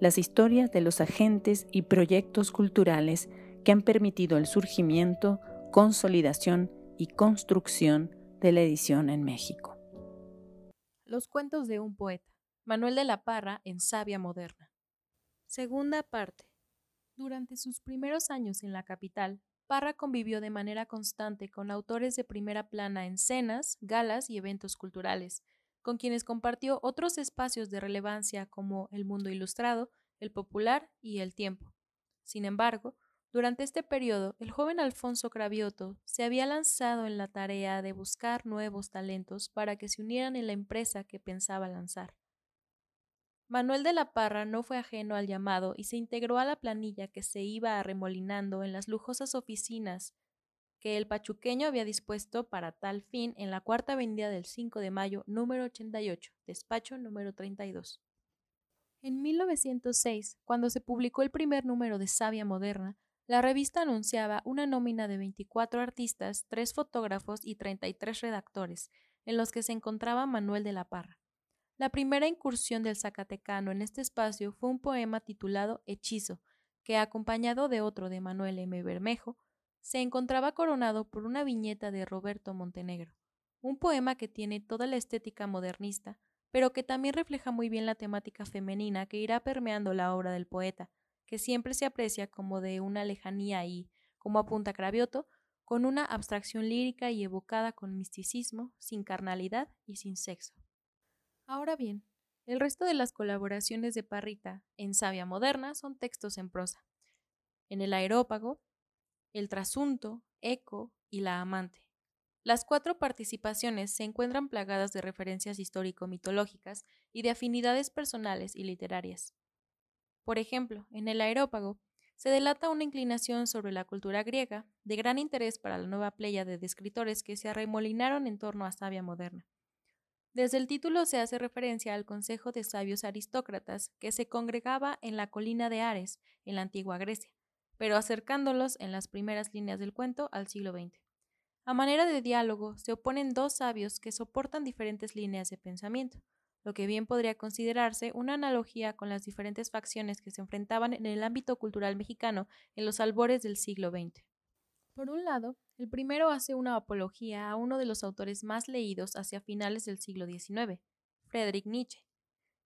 las historias de los agentes y proyectos culturales que han permitido el surgimiento, consolidación y construcción de la edición en México. Los cuentos de un poeta. Manuel de la Parra en Sabia Moderna. Segunda parte. Durante sus primeros años en la capital, Parra convivió de manera constante con autores de primera plana en cenas, galas y eventos culturales, con quienes compartió otros espacios de relevancia como el mundo ilustrado, el popular y el tiempo. Sin embargo, durante este periodo, el joven Alfonso Cravioto se había lanzado en la tarea de buscar nuevos talentos para que se unieran en la empresa que pensaba lanzar. Manuel de la Parra no fue ajeno al llamado y se integró a la planilla que se iba arremolinando en las lujosas oficinas que el pachuqueño había dispuesto para tal fin en la cuarta avenida del 5 de mayo, número 88, despacho número 32. En 1906, cuando se publicó el primer número de Sabia Moderna, la revista anunciaba una nómina de 24 artistas, 3 fotógrafos y 33 redactores, en los que se encontraba Manuel de la Parra. La primera incursión del Zacatecano en este espacio fue un poema titulado Hechizo, que, acompañado de otro de Manuel M. Bermejo, se encontraba coronado por una viñeta de Roberto Montenegro, un poema que tiene toda la estética modernista, pero que también refleja muy bien la temática femenina que irá permeando la obra del poeta, que siempre se aprecia como de una lejanía y, como apunta Cravioto, con una abstracción lírica y evocada con misticismo, sin carnalidad y sin sexo. Ahora bien, el resto de las colaboraciones de Parrita en Sabia Moderna son textos en prosa. En el aerópago, el trasunto, eco y la amante. Las cuatro participaciones se encuentran plagadas de referencias histórico-mitológicas y de afinidades personales y literarias. Por ejemplo, en el aerópago se delata una inclinación sobre la cultura griega, de gran interés para la nueva playa de escritores que se arremolinaron en torno a Sabia Moderna. Desde el título se hace referencia al Consejo de Sabios Aristócratas que se congregaba en la colina de Ares, en la antigua Grecia, pero acercándolos en las primeras líneas del cuento al siglo XX. A manera de diálogo se oponen dos sabios que soportan diferentes líneas de pensamiento, lo que bien podría considerarse una analogía con las diferentes facciones que se enfrentaban en el ámbito cultural mexicano en los albores del siglo XX. Por un lado, el primero hace una apología a uno de los autores más leídos hacia finales del siglo XIX, Friedrich Nietzsche.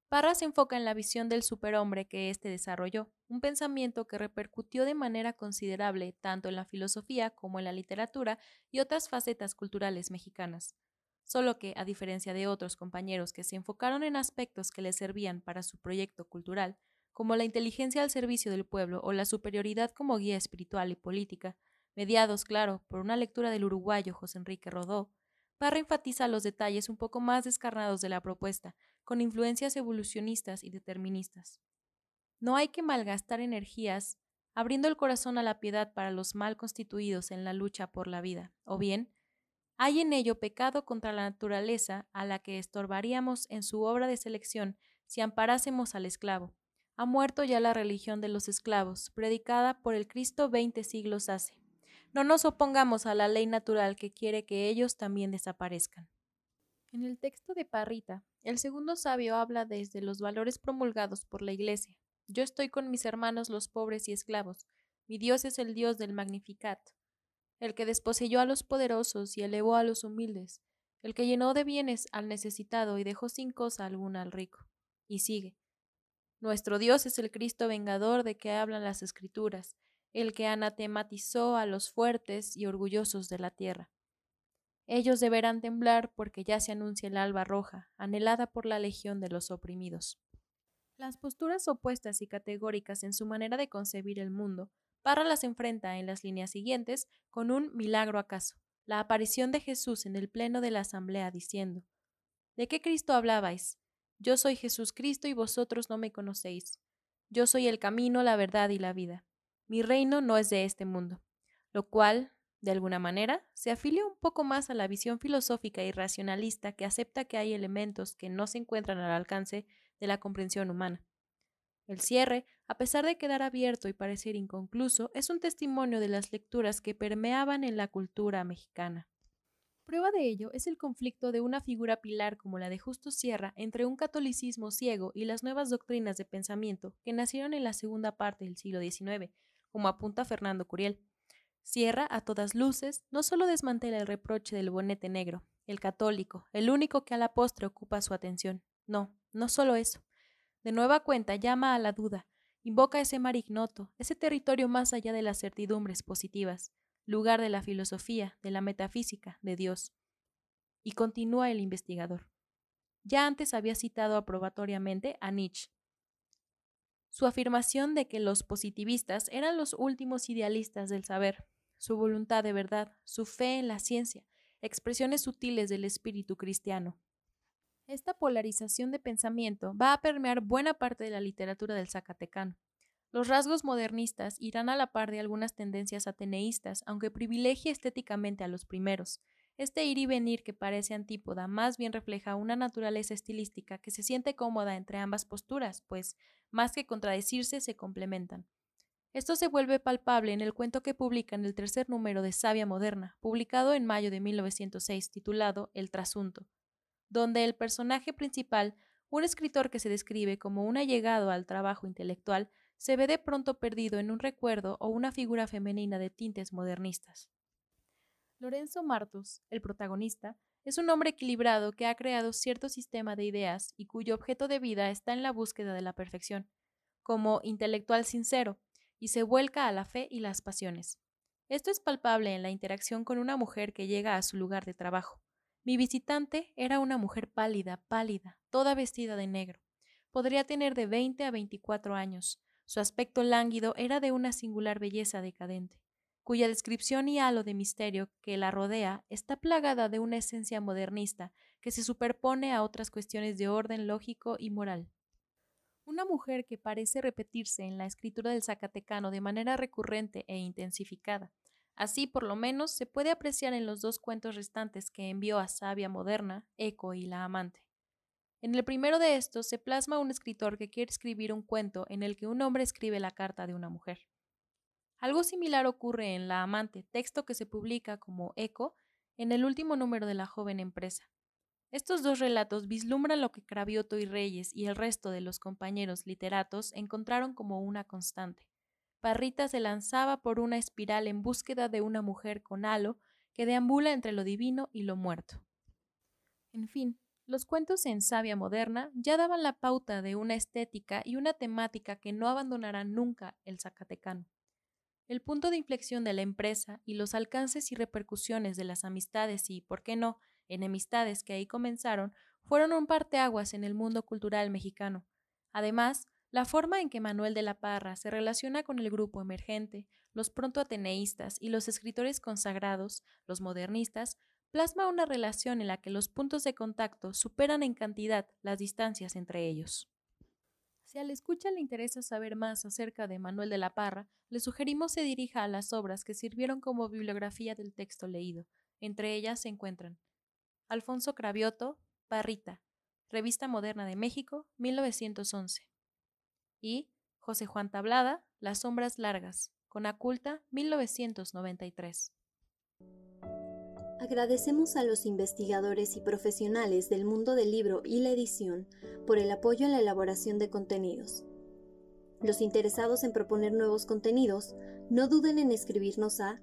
Parra se enfoca en la visión del superhombre que éste desarrolló, un pensamiento que repercutió de manera considerable tanto en la filosofía como en la literatura y otras facetas culturales mexicanas. Solo que, a diferencia de otros compañeros que se enfocaron en aspectos que les servían para su proyecto cultural, como la inteligencia al servicio del pueblo o la superioridad como guía espiritual y política, mediados, claro, por una lectura del uruguayo José Enrique Rodó, Parra enfatiza los detalles un poco más descarnados de la propuesta, con influencias evolucionistas y deterministas. No hay que malgastar energías abriendo el corazón a la piedad para los mal constituidos en la lucha por la vida, o bien, hay en ello pecado contra la naturaleza a la que estorbaríamos en su obra de selección si amparásemos al esclavo. Ha muerto ya la religión de los esclavos, predicada por el Cristo veinte siglos hace. No nos opongamos a la ley natural que quiere que ellos también desaparezcan. En el texto de Parrita, el segundo sabio habla desde los valores promulgados por la Iglesia. Yo estoy con mis hermanos los pobres y esclavos. Mi Dios es el Dios del Magnificat, el que desposeyó a los poderosos y elevó a los humildes, el que llenó de bienes al necesitado y dejó sin cosa alguna al rico. Y sigue. Nuestro Dios es el Cristo vengador de que hablan las Escrituras, el que anatematizó a los fuertes y orgullosos de la tierra. Ellos deberán temblar porque ya se anuncia el alba roja, anhelada por la legión de los oprimidos. Las posturas opuestas y categóricas en su manera de concebir el mundo, Parra las enfrenta en las líneas siguientes con un milagro acaso, la aparición de Jesús en el pleno de la asamblea diciendo, ¿De qué Cristo hablabais? Yo soy Jesús Cristo y vosotros no me conocéis. Yo soy el camino, la verdad y la vida. Mi reino no es de este mundo, lo cual, de alguna manera, se afilia un poco más a la visión filosófica y racionalista que acepta que hay elementos que no se encuentran al alcance de la comprensión humana. El cierre, a pesar de quedar abierto y parecer inconcluso, es un testimonio de las lecturas que permeaban en la cultura mexicana. Prueba de ello es el conflicto de una figura pilar como la de Justo Sierra entre un catolicismo ciego y las nuevas doctrinas de pensamiento que nacieron en la segunda parte del siglo XIX, como apunta Fernando Curiel. Sierra, a todas luces, no solo desmantela el reproche del bonete negro, el católico, el único que a la postre ocupa su atención. No, no solo eso. De nueva cuenta llama a la duda, invoca ese mar ignoto, ese territorio más allá de las certidumbres positivas, lugar de la filosofía, de la metafísica, de Dios. Y continúa el investigador. Ya antes había citado aprobatoriamente a Nietzsche. Su afirmación de que los positivistas eran los últimos idealistas del saber, su voluntad de verdad, su fe en la ciencia, expresiones sutiles del espíritu cristiano. Esta polarización de pensamiento va a permear buena parte de la literatura del Zacatecano. Los rasgos modernistas irán a la par de algunas tendencias ateneístas, aunque privilegie estéticamente a los primeros. Este ir y venir que parece antípoda más bien refleja una naturaleza estilística que se siente cómoda entre ambas posturas, pues, más que contradecirse, se complementan. Esto se vuelve palpable en el cuento que publica en el tercer número de Sabia Moderna, publicado en mayo de 1906, titulado El Trasunto, donde el personaje principal, un escritor que se describe como un allegado al trabajo intelectual, se ve de pronto perdido en un recuerdo o una figura femenina de tintes modernistas. Lorenzo Martos, el protagonista, es un hombre equilibrado que ha creado cierto sistema de ideas y cuyo objeto de vida está en la búsqueda de la perfección, como intelectual sincero, y se vuelca a la fe y las pasiones. Esto es palpable en la interacción con una mujer que llega a su lugar de trabajo. Mi visitante era una mujer pálida, pálida, toda vestida de negro. Podría tener de 20 a 24 años, su aspecto lánguido era de una singular belleza decadente, cuya descripción y halo de misterio que la rodea está plagada de una esencia modernista que se superpone a otras cuestiones de orden lógico y moral. Una mujer que parece repetirse en la escritura del Zacatecano de manera recurrente e intensificada. Así, por lo menos, se puede apreciar en los dos cuentos restantes que envió a Sabia Moderna, Eco y La Amante. En el primero de estos se plasma un escritor que quiere escribir un cuento en el que un hombre escribe la carta de una mujer. Algo similar ocurre en La Amante, texto que se publica como eco en el último número de la joven empresa. Estos dos relatos vislumbran lo que Cravioto y Reyes y el resto de los compañeros literatos encontraron como una constante. Parrita se lanzaba por una espiral en búsqueda de una mujer con halo que deambula entre lo divino y lo muerto. En fin, los cuentos en Sabia Moderna ya daban la pauta de una estética y una temática que no abandonará nunca el Zacatecano. El punto de inflexión de la empresa y los alcances y repercusiones de las amistades y, por qué no, enemistades que ahí comenzaron, fueron un parteaguas en el mundo cultural mexicano. Además, la forma en que Manuel de la Parra se relaciona con el grupo emergente, los pronto ateneístas y los escritores consagrados, los modernistas, plasma una relación en la que los puntos de contacto superan en cantidad las distancias entre ellos. Si al escucha le interesa saber más acerca de Manuel de la Parra, le sugerimos se dirija a las obras que sirvieron como bibliografía del texto leído. Entre ellas se encuentran Alfonso Cravioto, Parrita, Revista Moderna de México, 1911. Y José Juan Tablada, Las Sombras Largas, con Aculta, 1993. Agradecemos a los investigadores y profesionales del mundo del libro y la edición por el apoyo en la elaboración de contenidos. Los interesados en proponer nuevos contenidos, no duden en escribirnos a